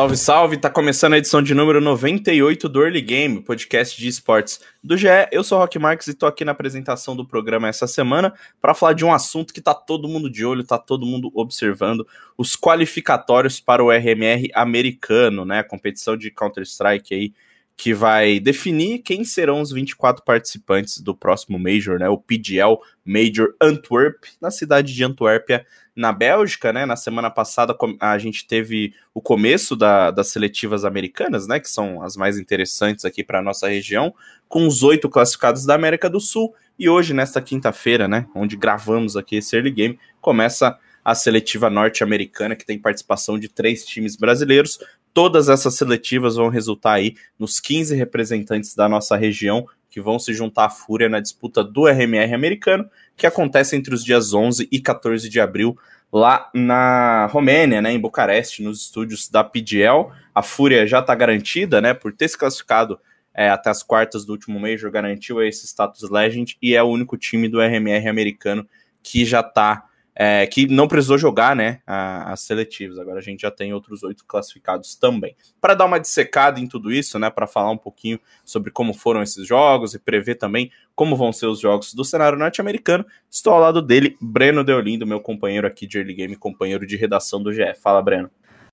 Salve, salve! Tá começando a edição de número 98 do Early Game, podcast de esportes do GE. Eu sou o Rock Marques e tô aqui na apresentação do programa essa semana para falar de um assunto que tá todo mundo de olho, tá todo mundo observando, os qualificatórios para o RMR americano, né? A competição de Counter-Strike aí que vai definir quem serão os 24 participantes do próximo Major, né? O PGL Major Antwerp, na cidade de Antuérpia, na Bélgica, né? Na semana passada a gente teve o começo da, das seletivas americanas, né? Que são as mais interessantes aqui para nossa região, com os oito classificados da América do Sul. E hoje, nesta quinta-feira, né? Onde gravamos aqui esse early game, começa a seletiva norte-americana, que tem participação de três times brasileiros. Todas essas seletivas vão resultar aí nos 15 representantes da nossa região que vão se juntar à Fúria na disputa do RMR americano, que acontece entre os dias 11 e 14 de abril lá na Romênia, né, em Bucareste, nos estúdios da PGL. A Fúria já está garantida, né, por ter se classificado é, até as quartas do último Major, garantiu esse status Legend e é o único time do RMR americano que já está é, que não precisou jogar, né, as seletivas. Agora a gente já tem outros oito classificados também. Para dar uma dissecada em tudo isso, né, para falar um pouquinho sobre como foram esses jogos e prever também como vão ser os jogos do cenário norte-americano, estou ao lado dele, Breno Deolindo, meu companheiro aqui de Early Game, companheiro de redação do GE. Fala, Breno.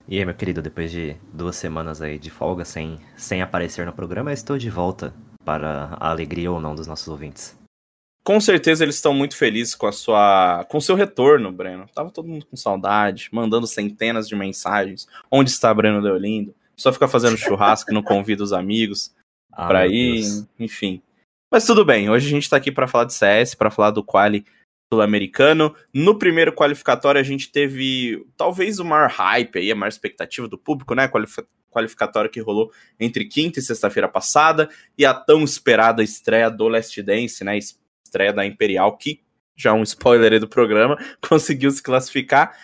E aí, meu querido, depois de duas semanas aí de folga sem, sem aparecer no programa, estou de volta para a alegria ou não dos nossos ouvintes. Com certeza eles estão muito felizes com a sua, com seu retorno, Breno. Tava todo mundo com saudade, mandando centenas de mensagens. Onde está Breno Deolindo? Só fica fazendo churrasco não convida os amigos ah, para ir, Deus. enfim. Mas tudo bem, hoje a gente tá aqui para falar de CS, para falar do quali sul-americano. No primeiro qualificatório a gente teve talvez o maior hype aí, a maior expectativa do público, né? Qualificatório que rolou entre quinta e sexta-feira passada e a tão esperada estreia do Last Dance, né? Estreia da Imperial, que já um spoiler aí do programa, conseguiu se classificar.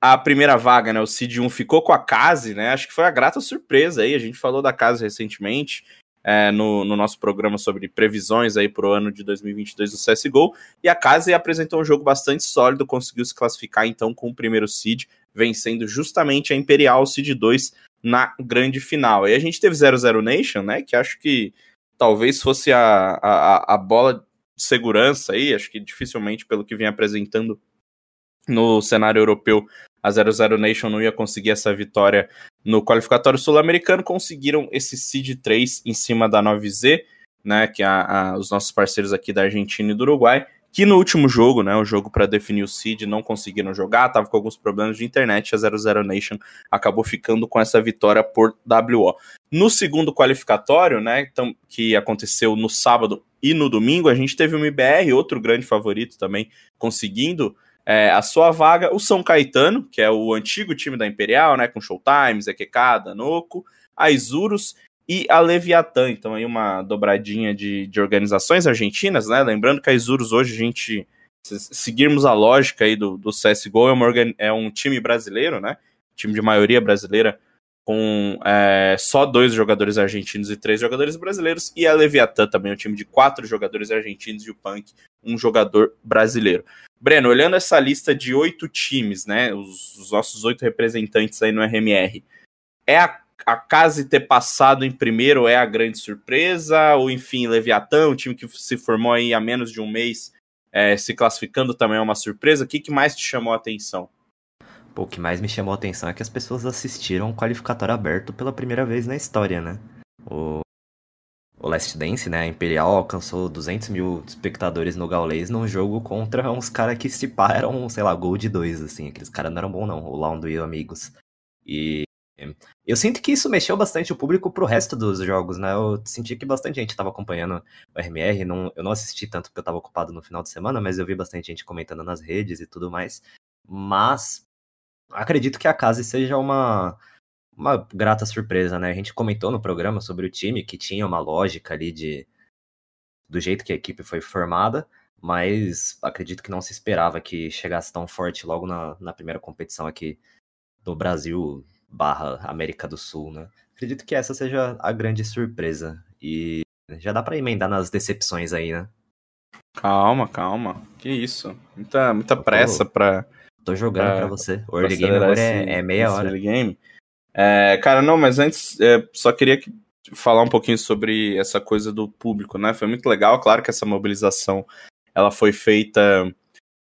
A primeira vaga, né, o Cid 1 ficou com a Case, né? Acho que foi a grata surpresa aí. A gente falou da Case recentemente é, no, no, nosso programa sobre previsões aí para o ano de 2022 do CSGO. E a Case apresentou um jogo bastante sólido, conseguiu se classificar então com o primeiro Cid, vencendo justamente a Imperial Cid 2 na grande final. E a gente teve 00 Nation, né? Que acho que talvez fosse a, a, a bola segurança aí, acho que dificilmente, pelo que vem apresentando no cenário europeu, a 00 Nation não ia conseguir essa vitória no qualificatório sul-americano, conseguiram esse seed 3 em cima da 9Z, né, que é a, a, os nossos parceiros aqui da Argentina e do Uruguai, que no último jogo, né, o jogo para definir o seed, não conseguiram jogar, tava com alguns problemas de internet, a 00 Nation acabou ficando com essa vitória por WO. No segundo qualificatório, né, então, que aconteceu no sábado e no domingo, a gente teve o MBR, outro grande favorito também, conseguindo é, a sua vaga, o São Caetano, que é o antigo time da Imperial, né, com Showtime, ZQK, Danoco, a Isurus e a Leviatã. Então aí uma dobradinha de, de organizações argentinas, né? Lembrando que a Isurus hoje a gente se seguirmos a lógica aí do, do CSGO, é, uma, é um time brasileiro, né? Time de maioria brasileira, com é, só dois jogadores argentinos e três jogadores brasileiros, e a Leviatã também, um time de quatro jogadores argentinos e o Punk, um jogador brasileiro. Breno, olhando essa lista de oito times, né? Os, os nossos oito representantes aí no RMR, é a a Case ter passado em primeiro é a grande surpresa, ou enfim, Leviatã, um time que se formou aí há menos de um mês, é, se classificando também é uma surpresa. O que, que mais te chamou a atenção? Pô, o que mais me chamou a atenção é que as pessoas assistiram um qualificatório aberto pela primeira vez na história, né? O, o Last Dance, né? A Imperial alcançou 200 mil espectadores no Gaules num jogo contra uns caras que se pá eram, sei lá, Gold 2, assim. Aqueles caras não eram bons, não. O Laundo e Amigos. E eu sinto que isso mexeu bastante o público pro resto dos jogos, né? Eu senti que bastante gente estava acompanhando o RMR. Não, eu não assisti tanto porque eu estava ocupado no final de semana, mas eu vi bastante gente comentando nas redes e tudo mais. Mas acredito que a casa seja uma, uma grata surpresa, né? A gente comentou no programa sobre o time que tinha uma lógica ali de do jeito que a equipe foi formada, mas acredito que não se esperava que chegasse tão forte logo na, na primeira competição aqui no Brasil barra América do Sul, né? Acredito que essa seja a grande surpresa. E já dá para emendar nas decepções aí, né? Calma, calma. Que isso. Muita, muita pressa pra. Tô jogando pra, pra você. O early game agora é, é, meia hora. Early game. É, cara, não, mas antes, é, só queria que, falar um pouquinho sobre essa coisa do público, né? Foi muito legal, claro que essa mobilização ela foi feita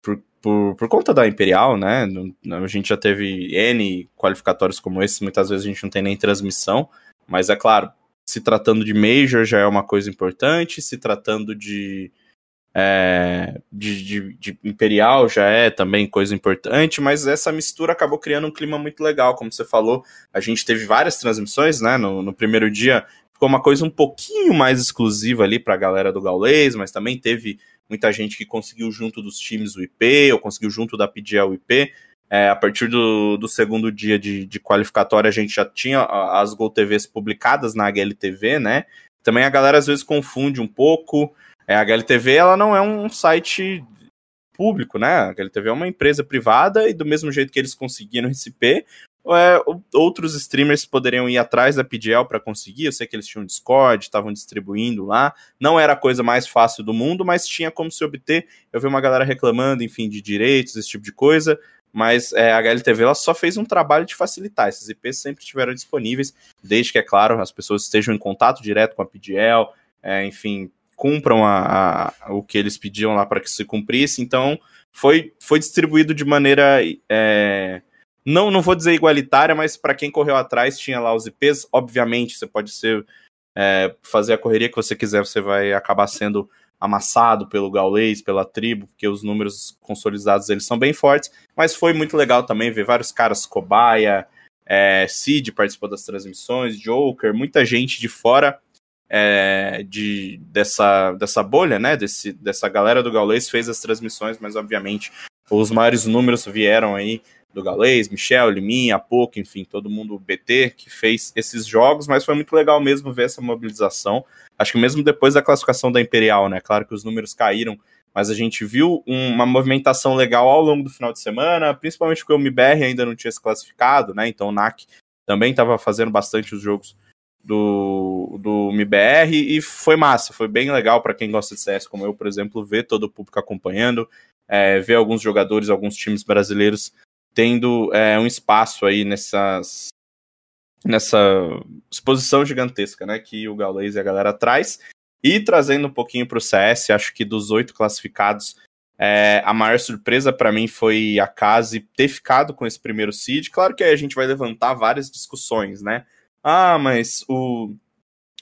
por, por, por conta da Imperial, né? A gente já teve N qualificatórios como esse, muitas vezes a gente não tem nem transmissão, mas é claro, se tratando de Major já é uma coisa importante, se tratando de é, de, de, de, Imperial já é também coisa importante, mas essa mistura acabou criando um clima muito legal, como você falou. A gente teve várias transmissões, né? No, no primeiro dia ficou uma coisa um pouquinho mais exclusiva ali para a galera do Gaulês, mas também teve muita gente que conseguiu junto dos times o IP, ou conseguiu junto da PGL o IP. É, a partir do, do segundo dia de, de qualificatória, a gente já tinha as Gol TVs publicadas na HLTV, né? Também a galera às vezes confunde um pouco. É, a HLTV ela não é um site público, né? A HLTV é uma empresa privada e do mesmo jeito que eles conseguiram esse IP, é, outros streamers poderiam ir atrás da PGL para conseguir. Eu sei que eles tinham Discord, estavam distribuindo lá. Não era a coisa mais fácil do mundo, mas tinha como se obter. Eu vi uma galera reclamando, enfim, de direitos, esse tipo de coisa. Mas é, a HLTV ela só fez um trabalho de facilitar. Esses IPs sempre estiveram disponíveis, desde que, é claro, as pessoas estejam em contato direto com a PGL, é, enfim, cumpram a, a, o que eles pediam lá para que se cumprisse. Então, foi, foi distribuído de maneira. É, não, não vou dizer igualitária, mas para quem correu atrás tinha lá os IPs. Obviamente, você pode ser é, fazer a correria que você quiser, você vai acabar sendo amassado pelo Gaulês, pela tribo, porque os números consolidados eles são bem fortes, mas foi muito legal também ver vários caras, Cobaia, é, Cid participou das transmissões, Joker, muita gente de fora é, de, dessa, dessa bolha, né? Desse, dessa galera do Gaulês fez as transmissões, mas obviamente os maiores números vieram aí do Galês, Michel, Liminha, Pouco, enfim, todo mundo BT que fez esses jogos, mas foi muito legal mesmo ver essa mobilização. Acho que mesmo depois da classificação da Imperial, né? Claro que os números caíram, mas a gente viu uma movimentação legal ao longo do final de semana, principalmente porque o MBR ainda não tinha se classificado, né? Então o NAC também estava fazendo bastante os jogos do, do MBR e foi massa, foi bem legal para quem gosta de CS, como eu, por exemplo, ver todo o público acompanhando, é, ver alguns jogadores, alguns times brasileiros tendo é, um espaço aí nessas nessa exposição gigantesca, né, que o Gaules e a galera traz. E trazendo um pouquinho para o CS, acho que dos oito classificados, é, a maior surpresa para mim foi a Case ter ficado com esse primeiro seed. Claro que aí a gente vai levantar várias discussões, né? Ah, mas o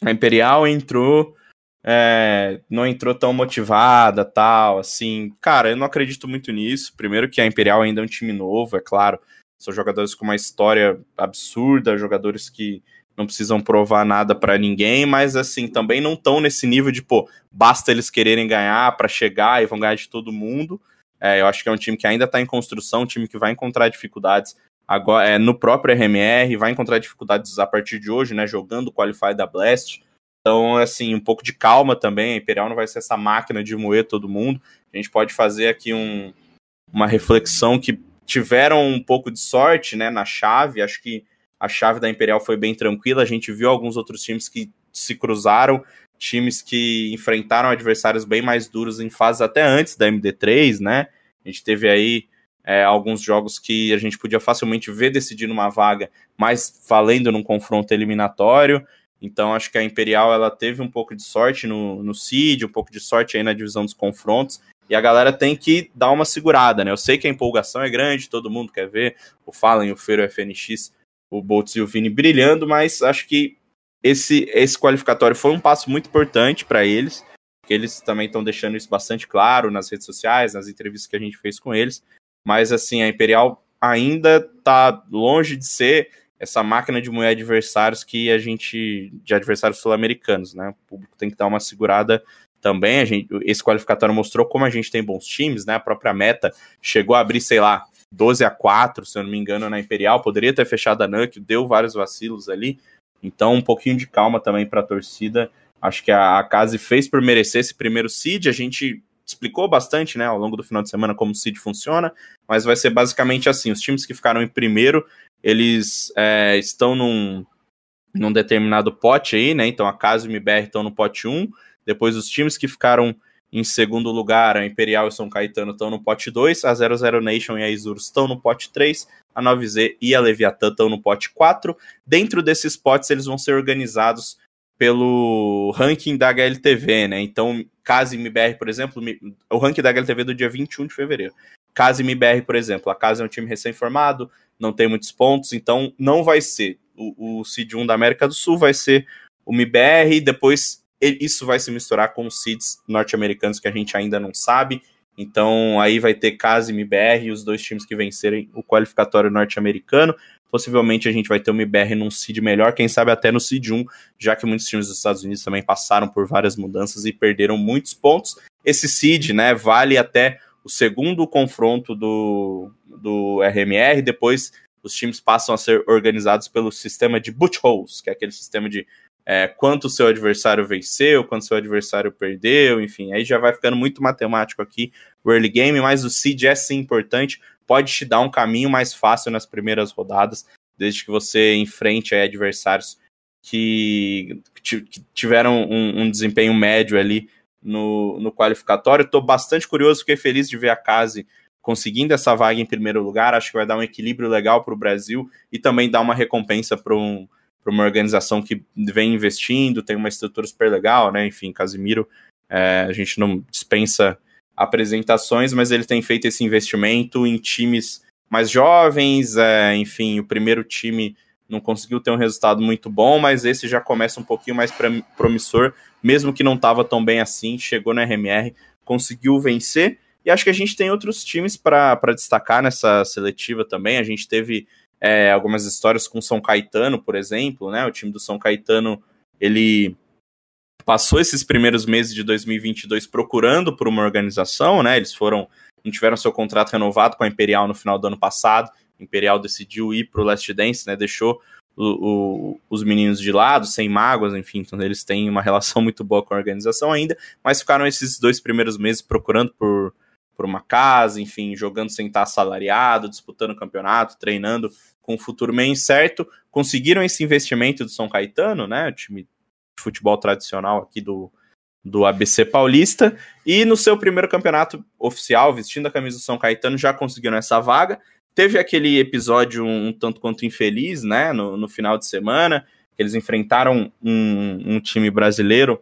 a Imperial entrou, é, não entrou tão motivada, tal, assim. Cara, eu não acredito muito nisso. Primeiro que a Imperial ainda é um time novo, é claro. São jogadores com uma história absurda, jogadores que não precisam provar nada para ninguém, mas assim, também não estão nesse nível de, pô, basta eles quererem ganhar para chegar e vão ganhar de todo mundo. É, eu acho que é um time que ainda está em construção, um time que vai encontrar dificuldades agora é, no próprio RMR, vai encontrar dificuldades a partir de hoje, né? Jogando o Qualify da Blast. Então, assim, um pouco de calma também. A Imperial não vai ser essa máquina de moer todo mundo. A gente pode fazer aqui um, uma reflexão que tiveram um pouco de sorte, né, na chave. Acho que a chave da Imperial foi bem tranquila. A gente viu alguns outros times que se cruzaram, times que enfrentaram adversários bem mais duros em fases até antes da MD3, né? A gente teve aí é, alguns jogos que a gente podia facilmente ver decidindo uma vaga, mas valendo num confronto eliminatório. Então acho que a Imperial ela teve um pouco de sorte no, no seed, um pouco de sorte aí na divisão dos confrontos. E a galera tem que dar uma segurada, né? Eu sei que a empolgação é grande, todo mundo quer ver o Fallen, o Feiro, o FNX, o Boltz e o Vini brilhando, mas acho que esse, esse qualificatório foi um passo muito importante para eles, que eles também estão deixando isso bastante claro nas redes sociais, nas entrevistas que a gente fez com eles mas assim, a Imperial ainda tá longe de ser essa máquina de moer adversários que a gente. de adversários sul-americanos, né? O público tem que dar uma segurada também. A gente, esse qualificatório mostrou como a gente tem bons times, né? A própria meta chegou a abrir, sei lá, 12 a 4 se eu não me engano, na Imperial. Poderia ter fechado a NUC, deu vários vacilos ali. Então, um pouquinho de calma também para a torcida. Acho que a, a Case fez por merecer esse primeiro seed. A gente explicou bastante, né, ao longo do final de semana como o seed funciona, mas vai ser basicamente assim: os times que ficaram em primeiro, eles é, estão num, num determinado pote aí, né? Então a Casa e o MBR estão no pote 1. Depois os times que ficaram em segundo lugar, a Imperial e São Caetano estão no pote 2, a 00 Nation e a Isurus estão no pote 3, a 9Z e a Leviatã estão no pote 4. Dentro desses potes, eles vão ser organizados pelo ranking da HLTV, né? Então, Casa MBR, por exemplo, o ranking da HLTV do dia 21 de fevereiro. Casa MBR, por exemplo, a Casa é um time recém-formado, não tem muitos pontos, então não vai ser o, o Seed 1 da América do Sul, vai ser o MBR, depois isso vai se misturar com os seeds norte-americanos que a gente ainda não sabe. Então aí vai ter Casa e MBR os dois times que vencerem o qualificatório norte-americano. Possivelmente a gente vai ter o MBR num seed melhor, quem sabe até no seed 1, já que muitos times dos Estados Unidos também passaram por várias mudanças e perderam muitos pontos. Esse seed, né, vale até o segundo confronto do, do RMR, depois os times passam a ser organizados pelo sistema de boot holes, que é aquele sistema de é, quanto seu adversário venceu, quanto seu adversário perdeu, enfim, aí já vai ficando muito matemático aqui o early game, mas o seed é sim importante, pode te dar um caminho mais fácil nas primeiras rodadas, desde que você enfrente adversários que, que tiveram um, um, desempenho médio ali no, no qualificatório. Estou bastante curioso, fiquei feliz de ver a Case conseguindo essa vaga em primeiro lugar, acho que vai dar um equilíbrio legal para o Brasil e também dar uma recompensa para um uma organização que vem investindo, tem uma estrutura super legal, né? Enfim, Casimiro, é, a gente não dispensa apresentações, mas ele tem feito esse investimento em times mais jovens, é, enfim, o primeiro time não conseguiu ter um resultado muito bom, mas esse já começa um pouquinho mais promissor, mesmo que não estava tão bem assim, chegou na RMR, conseguiu vencer, e acho que a gente tem outros times para destacar nessa seletiva também, a gente teve é, algumas histórias com São Caetano, por exemplo, né? O time do São Caetano, ele passou esses primeiros meses de 2022 procurando por uma organização, né? Eles foram, não tiveram seu contrato renovado com a Imperial no final do ano passado. A Imperial decidiu ir para o Last Dance, né? Deixou o, o, os meninos de lado, sem mágoas, enfim, então eles têm uma relação muito boa com a organização ainda, mas ficaram esses dois primeiros meses procurando por, por uma casa, enfim, jogando sem estar assalariado, disputando campeonato, treinando com o futuro meio incerto, conseguiram esse investimento do São Caetano, né, o time de futebol tradicional aqui do, do ABC Paulista, e no seu primeiro campeonato oficial, vestindo a camisa do São Caetano, já conseguiram essa vaga. Teve aquele episódio um, um tanto quanto infeliz, né, no, no final de semana, eles enfrentaram um, um time brasileiro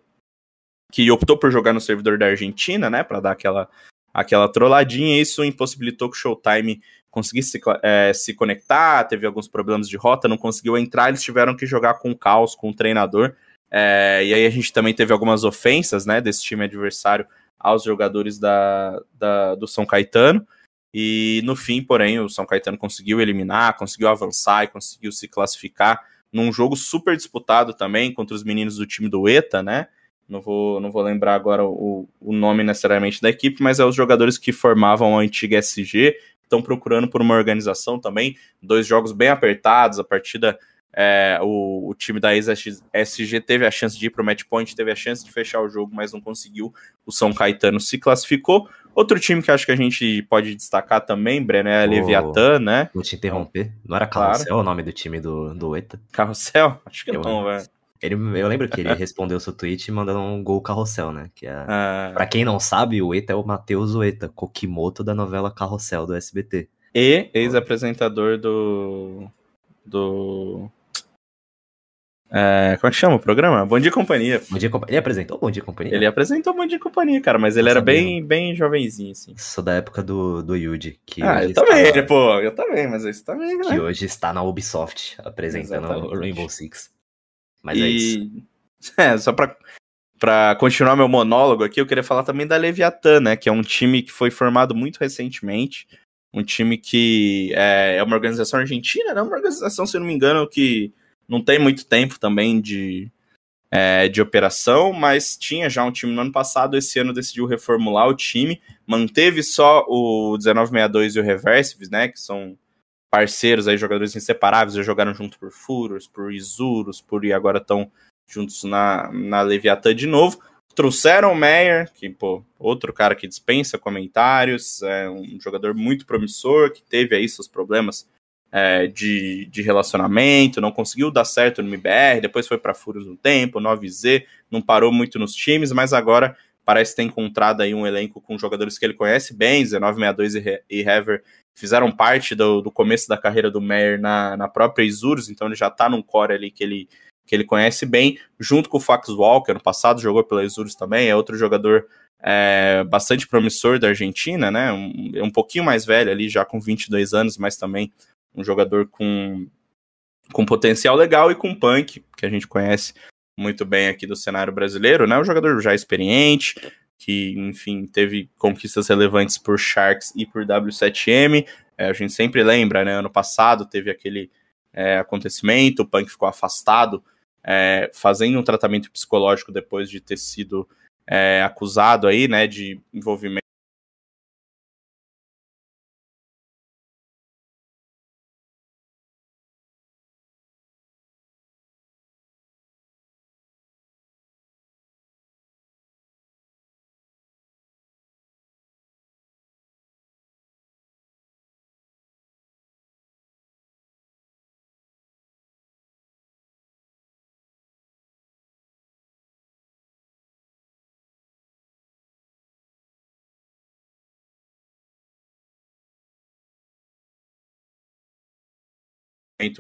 que optou por jogar no servidor da Argentina, né, para dar aquela, aquela trolladinha, isso impossibilitou que o Showtime conseguisse se, é, se conectar, teve alguns problemas de rota, não conseguiu entrar, eles tiveram que jogar com o caos, com o treinador. É, e aí a gente também teve algumas ofensas né, desse time adversário aos jogadores da, da, do São Caetano. E no fim, porém, o São Caetano conseguiu eliminar, conseguiu avançar e conseguiu se classificar num jogo super disputado também contra os meninos do time do ETA, né? Não vou, não vou lembrar agora o, o nome necessariamente da equipe, mas é os jogadores que formavam a antiga SG estão procurando por uma organização também. Dois jogos bem apertados, a partida. É, o, o, time da ex-SG teve a chance de ir para o match point, teve a chance de fechar o jogo, mas não conseguiu. O São Caetano se classificou. Outro time que acho que a gente pode destacar também, Breno, é a Leviatã, né? Vou te interromper. Não era Carrossel claro. o nome do time do, do ETA? Carrossel? Acho que eu, não, velho. Ele, eu lembro que ele respondeu seu tweet mandando um gol carrossel, né? Que é, ah. Pra quem não sabe, o Eta é o Matheus Ueta, Kokimoto da novela Carrossel do SBT. E ex-apresentador do. do. É, como é que chama o programa? Bom Dia Companhia. Bom Dia Companhia. Ele apresentou Bom Dia Companhia? Ele apresentou Bom Dia Companhia, cara, mas ele era bem, bem jovenzinho, assim. Sou da época do, do Yuji. Que ah, eu também, na... pô, eu também, mas isso também, né? Que hoje está na Ubisoft, apresentando Exatamente. o Rainbow Six. Mas e... é isso. É, só pra, pra continuar meu monólogo aqui, eu queria falar também da Leviatã, né? Que é um time que foi formado muito recentemente. Um time que é, é uma organização argentina, né? Uma organização, se não me engano, que não tem muito tempo também de, é, de operação, mas tinha já um time no ano passado. Esse ano decidiu reformular o time, manteve só o 1962 e o Reversives, né? Que são parceiros aí, jogadores inseparáveis, já jogaram junto por Furors, por Isurus, por e agora estão juntos na, na Leviatã de novo. Trouxeram o Meyer, que, pô, outro cara que dispensa comentários, é um jogador muito promissor, que teve aí seus problemas é, de, de relacionamento, não conseguiu dar certo no MBR, depois foi para Furos no tempo, 9Z, não parou muito nos times, mas agora parece ter encontrado aí um elenco com jogadores que ele conhece bem, 1962 e, e Hever fizeram parte do, do começo da carreira do Meyer na, na própria Isurus, então ele já tá num core ali que ele, que ele conhece bem, junto com o Fox Walker, no passado jogou pela Isurus também, é outro jogador é, bastante promissor da Argentina, né, um, um pouquinho mais velho ali, já com 22 anos, mas também um jogador com, com potencial legal e com punk, que a gente conhece muito bem aqui do cenário brasileiro, né? Um jogador já experiente, que, enfim, teve conquistas relevantes por Sharks e por W7M. É, a gente sempre lembra, né? Ano passado teve aquele é, acontecimento, o Punk ficou afastado, é, fazendo um tratamento psicológico depois de ter sido é, acusado aí, né, de envolvimento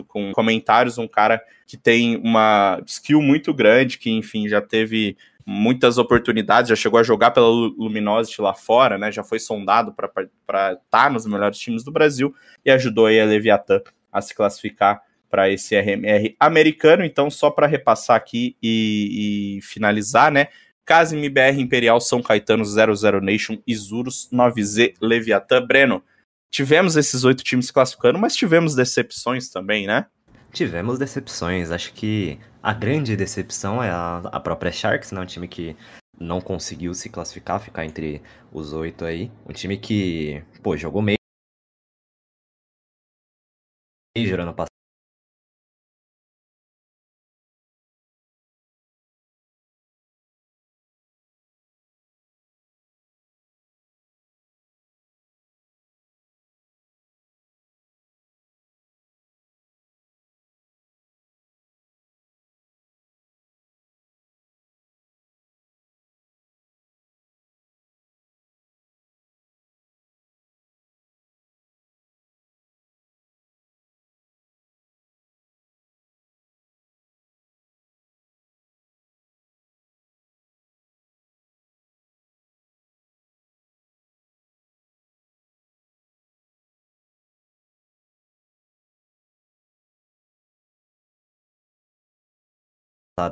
com comentários, um cara que tem uma skill muito grande, que enfim já teve muitas oportunidades, já chegou a jogar pela Luminosity lá fora, né? Já foi sondado para estar tá nos melhores times do Brasil e ajudou aí a Leviatã a se classificar para esse RMR americano. Então, só para repassar aqui e, e finalizar, né? Casim BR Imperial São Caetano 00 Nation Isurus 9Z Leviatã Breno. Tivemos esses oito times classificando, mas tivemos decepções também, né? Tivemos decepções. Acho que a grande decepção é a, a própria Sharks, né? Um time que não conseguiu se classificar, ficar entre os oito aí. Um time que, pô, jogou meio. Major ano passado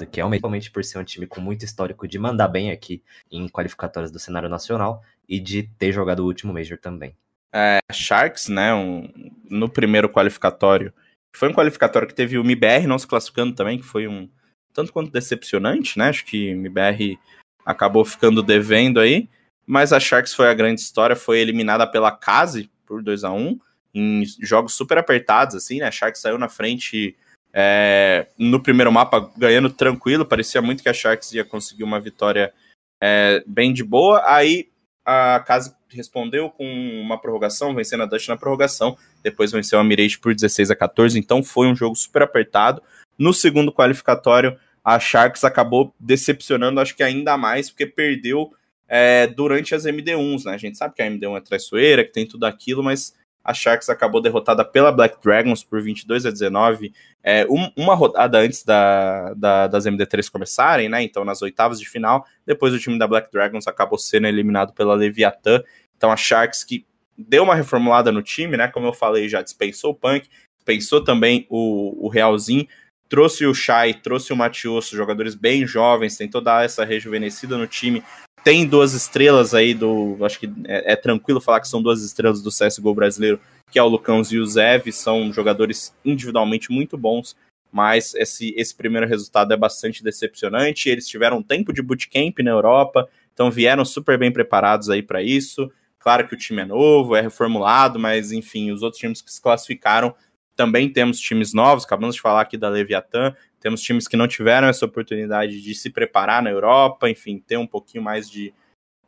que é realmente por ser um time com muito histórico de mandar bem aqui em qualificatórias do cenário nacional e de ter jogado o último Major também. É, Sharks, né, um, no primeiro qualificatório, foi um qualificatório que teve o MBR não se classificando também, que foi um tanto quanto decepcionante, né, acho que o MBR acabou ficando devendo aí, mas a Sharks foi a grande história, foi eliminada pela Case por 2 a 1 em jogos super apertados, assim, né, a Sharks saiu na frente é, no primeiro mapa, ganhando tranquilo, parecia muito que a Sharks ia conseguir uma vitória é, bem de boa. Aí a casa respondeu com uma prorrogação, vencendo a Dutch na prorrogação, depois venceu a Mirage por 16 a 14, então foi um jogo super apertado. No segundo qualificatório, a Sharks acabou decepcionando, acho que ainda mais, porque perdeu é, durante as MD1s, né? A gente sabe que a MD1 é traiçoeira, que tem tudo aquilo, mas a Sharks acabou derrotada pela Black Dragons por 22 a 19, é, um, uma rodada antes da, da, das MD3 começarem, né? Então, nas oitavas de final. Depois, o time da Black Dragons acabou sendo eliminado pela Leviathan. Então, a Sharks que deu uma reformulada no time, né? Como eu falei, já dispensou o Punk, dispensou também o, o Realzinho, trouxe o Shai, trouxe o Matioso, jogadores bem jovens, tentou dar essa rejuvenescida no time tem duas estrelas aí do. Acho que é, é, tranquilo falar que são duas estrelas do CSGO brasileiro, que é o Lucão e o Zev, são jogadores individualmente muito bons. mas esse, esse primeiro resultado é bastante decepcionante. Eles tiveram tempo de bootcamp na Europa, então vieram super bem preparados aí para isso. Claro que o time é novo, é reformulado, mas enfim, os outros times que se classificaram também temos times novos. Acabamos de falar aqui da Leviatã, temos times que não tiveram essa oportunidade de se preparar na Europa, enfim, ter um pouquinho mais de,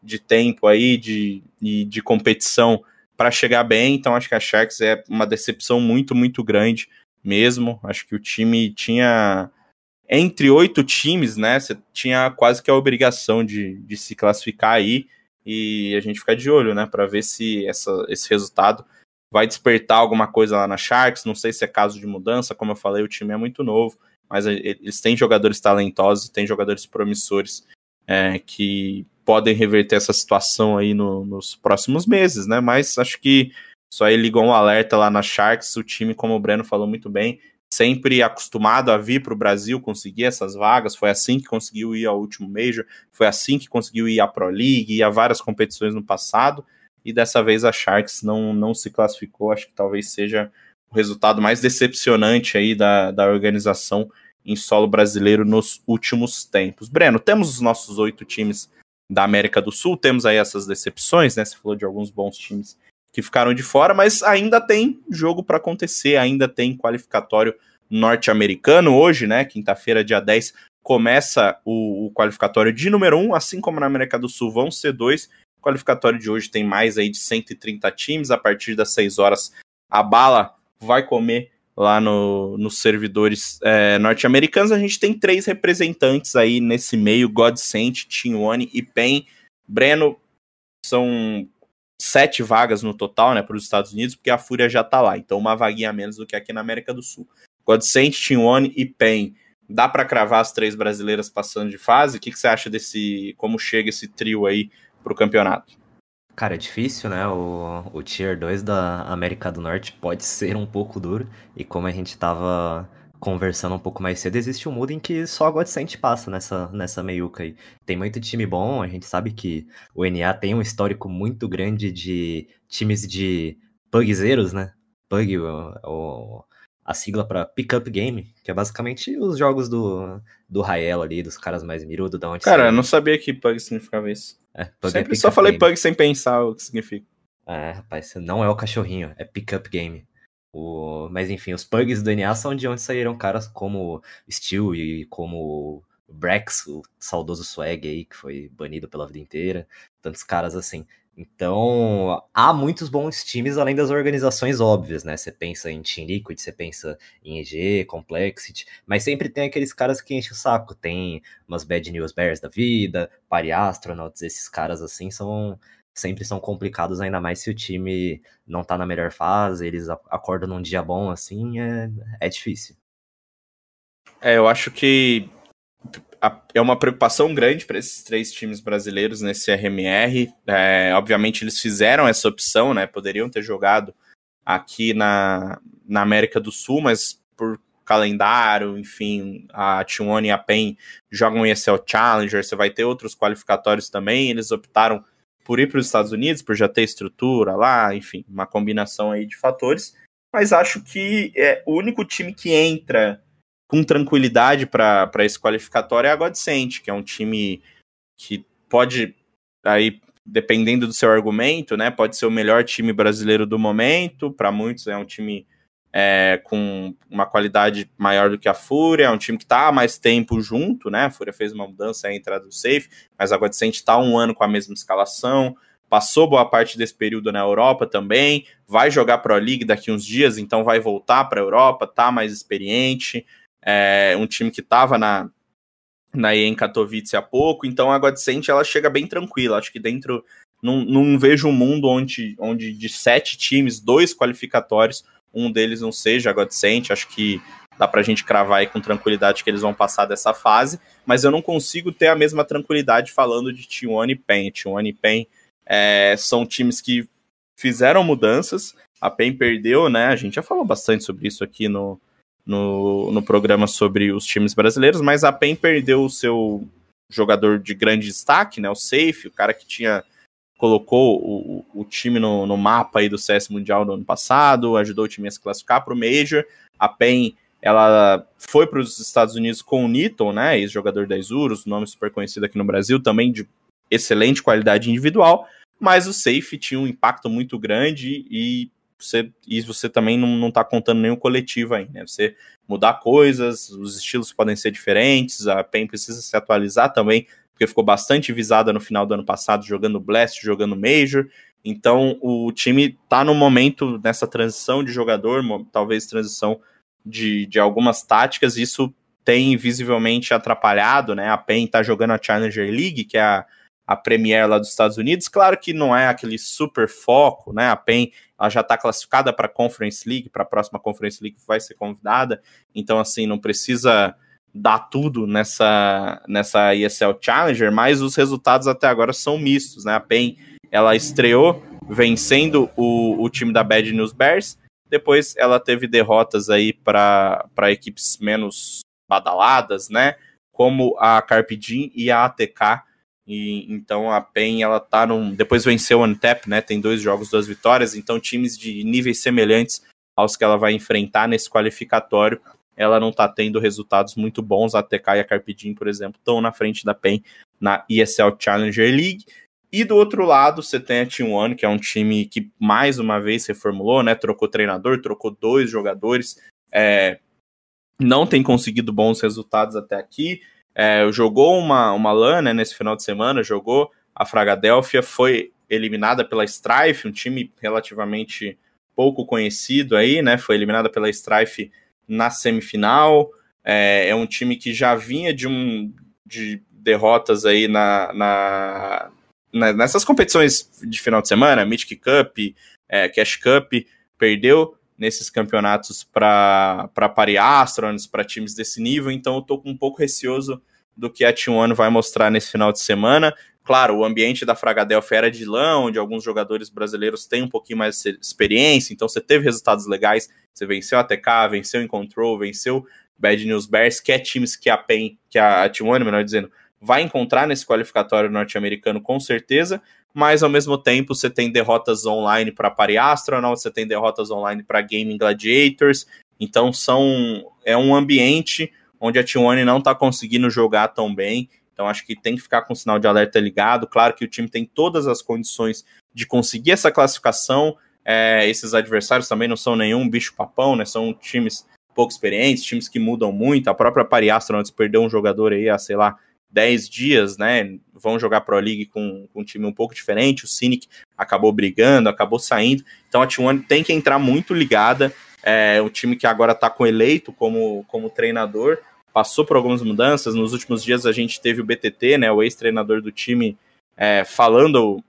de tempo aí, de, de, de competição para chegar bem. Então, acho que a Sharks é uma decepção muito, muito grande mesmo. Acho que o time tinha. Entre oito times, né? Você tinha quase que a obrigação de, de se classificar aí. E a gente fica de olho, né? Para ver se essa, esse resultado vai despertar alguma coisa lá na Sharks. Não sei se é caso de mudança. Como eu falei, o time é muito novo. Mas eles têm jogadores talentosos, têm jogadores promissores é, que podem reverter essa situação aí no, nos próximos meses, né? Mas acho que só aí ligou um alerta lá na Sharks, o time, como o Breno falou muito bem, sempre acostumado a vir para o Brasil conseguir essas vagas, foi assim que conseguiu ir ao último Major, foi assim que conseguiu ir à Pro League, e a várias competições no passado, e dessa vez a Sharks não, não se classificou, acho que talvez seja o resultado mais decepcionante aí da, da organização em solo brasileiro nos últimos tempos. Breno, temos os nossos oito times da América do Sul, temos aí essas decepções, né? Você falou de alguns bons times que ficaram de fora, mas ainda tem jogo para acontecer, ainda tem qualificatório norte-americano. Hoje, né, quinta-feira, dia 10, começa o, o, qualificatório de número 1, assim como na América do Sul vão ser dois. O qualificatório de hoje tem mais aí de 130 times, a partir das 6 horas a bala vai comer lá no, nos servidores é, norte-americanos. A gente tem três representantes aí nesse meio, Godsent, Tinwani e Pen. Breno, são sete vagas no total, né, para os Estados Unidos, porque a Fúria já tá lá. Então, uma vaguinha a menos do que aqui na América do Sul. Godsent, Tinwone e Pen. Dá para cravar as três brasileiras passando de fase? O que, que você acha desse. Como chega esse trio aí pro campeonato? Cara, é difícil, né? O, o Tier 2 da América do Norte pode ser um pouco duro. E como a gente tava conversando um pouco mais cedo, existe um mundo em que só a Godsent passa nessa, nessa meiuca aí. Tem muito time bom, a gente sabe que o NA tem um histórico muito grande de times de pugzeiros, né? Pug, o, o a sigla para Pickup Game, que é basicamente os jogos do, do Rael ali, dos caras mais mirudos, da onde Cara, eu não sabia que Pug significava isso. É, Sempre só falei game. Pug sem pensar o que significa. É, rapaz, não é o cachorrinho, é Pickup Game. O... Mas enfim, os pugs do NA são de onde saíram caras como Steel e como Brex, o saudoso Swag aí, que foi banido pela vida inteira. Tantos caras assim. Então, há muitos bons times além das organizações óbvias, né? Você pensa em Team Liquid, você pensa em EG, Complexity, mas sempre tem aqueles caras que enchem o saco. Tem umas Bad News Bears da vida, Pari Astronauts, esses caras assim são sempre são complicados, ainda mais se o time não tá na melhor fase, eles acordam num dia bom, assim, é, é difícil. É, eu acho que é uma preocupação grande para esses três times brasileiros nesse RMR. É, obviamente, eles fizeram essa opção, né? Poderiam ter jogado aqui na, na América do Sul, mas por calendário, enfim, a T1 e a PEN jogam ESL Challenger, você vai ter outros qualificatórios também. Eles optaram por ir para os Estados Unidos, por já ter estrutura lá, enfim, uma combinação aí de fatores. Mas acho que é o único time que entra com tranquilidade para esse qualificatório é a Godsent, que é um time que pode, aí, dependendo do seu argumento, né, pode ser o melhor time brasileiro do momento, para muitos é um time é, com uma qualidade maior do que a Fúria, é um time que está há mais tempo junto, né? A Fúria fez uma mudança a entrada do Safe, mas a Godsent está um ano com a mesma escalação, passou boa parte desse período na Europa também, vai jogar Pro League daqui uns dias, então vai voltar para a Europa, tá mais experiente, é um time que estava na na EM Katowice há pouco, então a Godsent ela chega bem tranquila, acho que dentro não, não vejo um mundo onde, onde de sete times, dois qualificatórios, um deles não seja a Godsent, acho que dá pra gente cravar aí com tranquilidade que eles vão passar dessa fase, mas eu não consigo ter a mesma tranquilidade falando de T1 e PEN. T1 e PEN é, são times que fizeram mudanças, a PEN perdeu, né, a gente já falou bastante sobre isso aqui no, no, no programa sobre os times brasileiros, mas a PEN perdeu o seu jogador de grande destaque, né, o Safe, o cara que tinha colocou o, o time no, no, mapa aí do CS Mundial no ano passado, ajudou o time a se classificar para o Major. A PEN ela foi para os Estados Unidos com o Newton, né, ex-jogador da Isurus, nome super conhecido aqui no Brasil, também de excelente qualidade individual, mas o safe tinha um impacto muito grande e você, e você também não, não tá contando nenhum coletivo aí, né? Você mudar coisas, os estilos podem ser diferentes, a PEN precisa se atualizar também, porque ficou bastante visada no final do ano passado, jogando Blast, jogando Major. Então o time tá no momento nessa transição de jogador, talvez transição de, de algumas táticas, isso tem visivelmente atrapalhado, né? A PEN tá jogando a Challenger League, que é a, a Premier lá dos Estados Unidos. Claro que não é aquele super foco, né? A PEN ela já está classificada para a Conference League, para a próxima Conference League vai ser convidada. Então, assim, não precisa dar tudo nessa, nessa ESL Challenger, mas os resultados até agora são mistos, né? A PEN ela estreou vencendo o, o time da Bad News Bears, depois ela teve derrotas aí para equipes menos badaladas, né? Como a Carpidin e a ATK. E, então a PEN ela tá num. Depois venceu o Antep, né? Tem dois jogos, duas vitórias. Então, times de níveis semelhantes aos que ela vai enfrentar nesse qualificatório, ela não tá tendo resultados muito bons. A ATK e a Carpidin, por exemplo, estão na frente da PEN na ESL Challenger League. E do outro lado, você tem a Team One, que é um time que mais uma vez reformulou, né? Trocou treinador, trocou dois jogadores, é, não tem conseguido bons resultados até aqui. É, jogou uma, uma LAN né, nesse final de semana, jogou a Fragadélfia, foi eliminada pela Strife, um time relativamente pouco conhecido aí, né? Foi eliminada pela Strife na semifinal. É, é um time que já vinha de um de derrotas aí na, na, né, nessas competições de final de semana, Mythic Cup, é, Cash Cup, perdeu nesses campeonatos para Pari Astronauts, para times desse nível, então eu tô um pouco receoso do que a T1 vai mostrar nesse final de semana. Claro, o ambiente da Fragadelphia era de lã, onde alguns jogadores brasileiros têm um pouquinho mais de experiência, então você teve resultados legais, você venceu a TK, venceu em Control, venceu Bad News Bears, que é times que a PEN, que a T1, melhor dizendo, vai encontrar nesse qualificatório norte-americano com certeza, mas ao mesmo tempo você tem derrotas online para Pari Astronaut, você tem derrotas online para Gaming Gladiators, então são é um ambiente onde a T1 não está conseguindo jogar tão bem, então acho que tem que ficar com o sinal de alerta ligado, claro que o time tem todas as condições de conseguir essa classificação, é, esses adversários também não são nenhum bicho-papão, né, são times pouco experientes, times que mudam muito, a própria Pari Astronauts perdeu um jogador aí há, sei lá, 10 dias, né? Vão jogar Pro League com, com um time um pouco diferente. O Cynic acabou brigando, acabou saindo. Então a T1 tem que entrar muito ligada. É um time que agora está com eleito como, como treinador. Passou por algumas mudanças. Nos últimos dias a gente teve o BTT, né? O ex-treinador do time, é, falando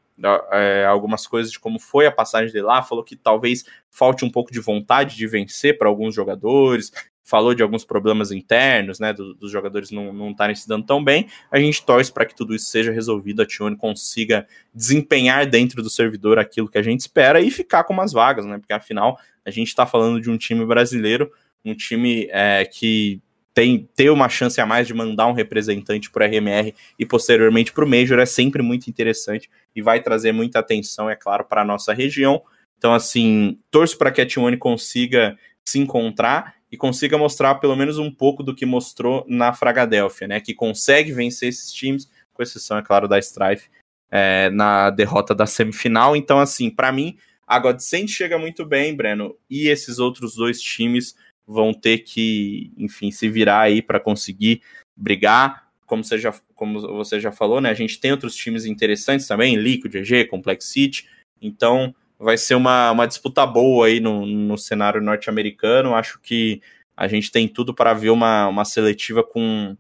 é, algumas coisas de como foi a passagem dele lá, falou que talvez falte um pouco de vontade de vencer para alguns jogadores, falou de alguns problemas internos, né, do, dos jogadores não estarem se dando tão bem, a gente torce para que tudo isso seja resolvido, a Tione consiga desempenhar dentro do servidor aquilo que a gente espera e ficar com umas vagas, né, porque afinal a gente está falando de um time brasileiro, um time é, que tem ter uma chance a mais de mandar um representante para o RMR e posteriormente para o Major é sempre muito interessante e vai trazer muita atenção, é claro, para a nossa região. Então, assim, torço para que a T1 consiga se encontrar e consiga mostrar pelo menos um pouco do que mostrou na Fragadélfia, né? Que consegue vencer esses times, com exceção, é claro, da Strife, é, na derrota da semifinal. Então, assim, para mim, a Godsend chega muito bem, Breno, e esses outros dois times vão ter que, enfim, se virar aí para conseguir brigar. Como você, já, como você já falou, né? A gente tem outros times interessantes também, Liquid, EG, Complex City. Então, vai ser uma, uma disputa boa aí no, no cenário norte-americano. Acho que a gente tem tudo para ver uma, uma seletiva com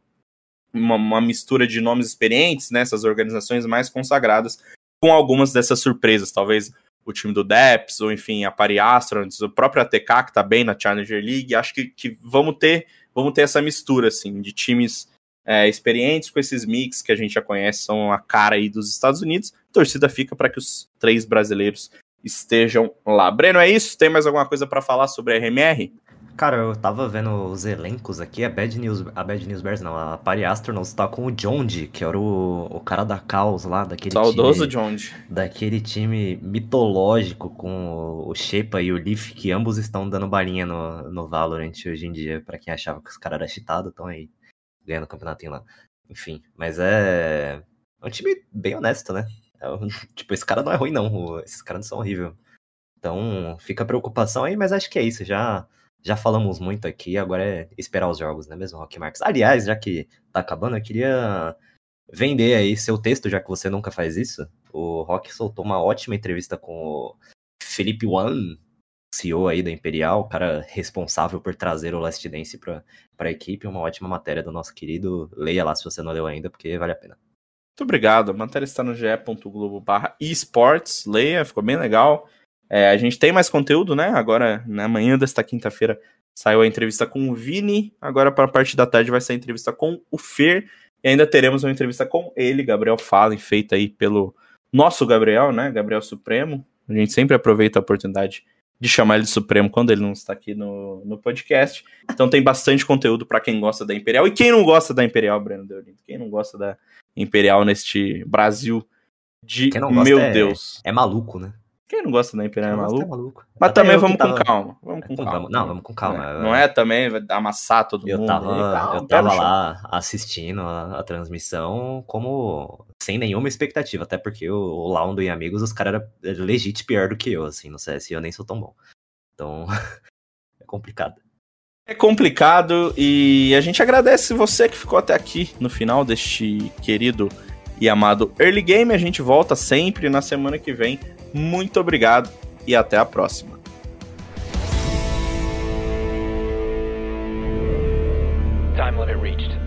uma, uma, mistura de nomes experientes, né, organizações mais consagradas, com algumas dessas surpresas. Talvez o time do Deps, ou enfim, a Pari Astronauts, o próprio ATK, que está bem na Challenger League. Acho que, que vamos, ter, vamos ter essa mistura assim, de times é, experientes com esses mix que a gente já conhece, são a cara aí dos Estados Unidos. A torcida fica para que os três brasileiros estejam lá. Breno, é isso? Tem mais alguma coisa para falar sobre a RMR? Cara, eu tava vendo os elencos aqui, a Bad News, a Bad News Bears não, a Party Astronauts tá com o Jondi, que era o, o cara da Caos lá, daquele Saudoso time, Jones. daquele time mitológico com o Shepa e o Leaf, que ambos estão dando balinha no, no Valorant hoje em dia, pra quem achava que os caras eram cheatados, estão aí ganhando o campeonatinho lá. Enfim, mas é, é um time bem honesto, né? Um- tipo, esse cara não é ruim não, esses caras não são horríveis. Então, fica a preocupação aí, mas acho que é isso, já... Já falamos muito aqui, agora é esperar os jogos, não é mesmo, Rock Marques? Aliás, já que tá acabando, eu queria vender aí seu texto, já que você nunca faz isso. O Rock soltou uma ótima entrevista com o Felipe Wan, CEO aí da Imperial, cara responsável por trazer o Last Dance pra, pra equipe. Uma ótima matéria do nosso querido. Leia lá se você não leu ainda, porque vale a pena. Muito obrigado. A matéria está no ge.globo barra esportes. Leia, ficou bem legal. É, a gente tem mais conteúdo, né? Agora, na manhã desta quinta-feira, saiu a entrevista com o Vini. Agora, para a parte da tarde, vai sair a entrevista com o Fer. E ainda teremos uma entrevista com ele, Gabriel Fallen, feita aí pelo nosso Gabriel, né? Gabriel Supremo. A gente sempre aproveita a oportunidade de chamar ele de Supremo quando ele não está aqui no, no podcast. Então tem bastante conteúdo para quem gosta da Imperial. E quem não gosta da Imperial, Breno Deolindo? Quem não gosta da Imperial neste Brasil de meu é- Deus? É maluco, né? Quem não gosta da Imperial é gosta maluco? maluco. Mas Até também vamos com tava- calma. Vamos com Com calma. calma. Não, vamos com calma. É, Não é também vai amassar todo Eu mundo. tava, aí, calma, eu tava lá assistindo a, a transmissão como sem nenhuma expectativa, até porque o, o Laundo e amigos, os caras eram legit pior do que eu, assim, no CS eu nem sou tão bom. Então, é complicado. É complicado e a gente agradece você que ficou até aqui no final deste querido e amado Early Game. A gente volta sempre na semana que vem. Muito obrigado e até a próxima. Time limit reached.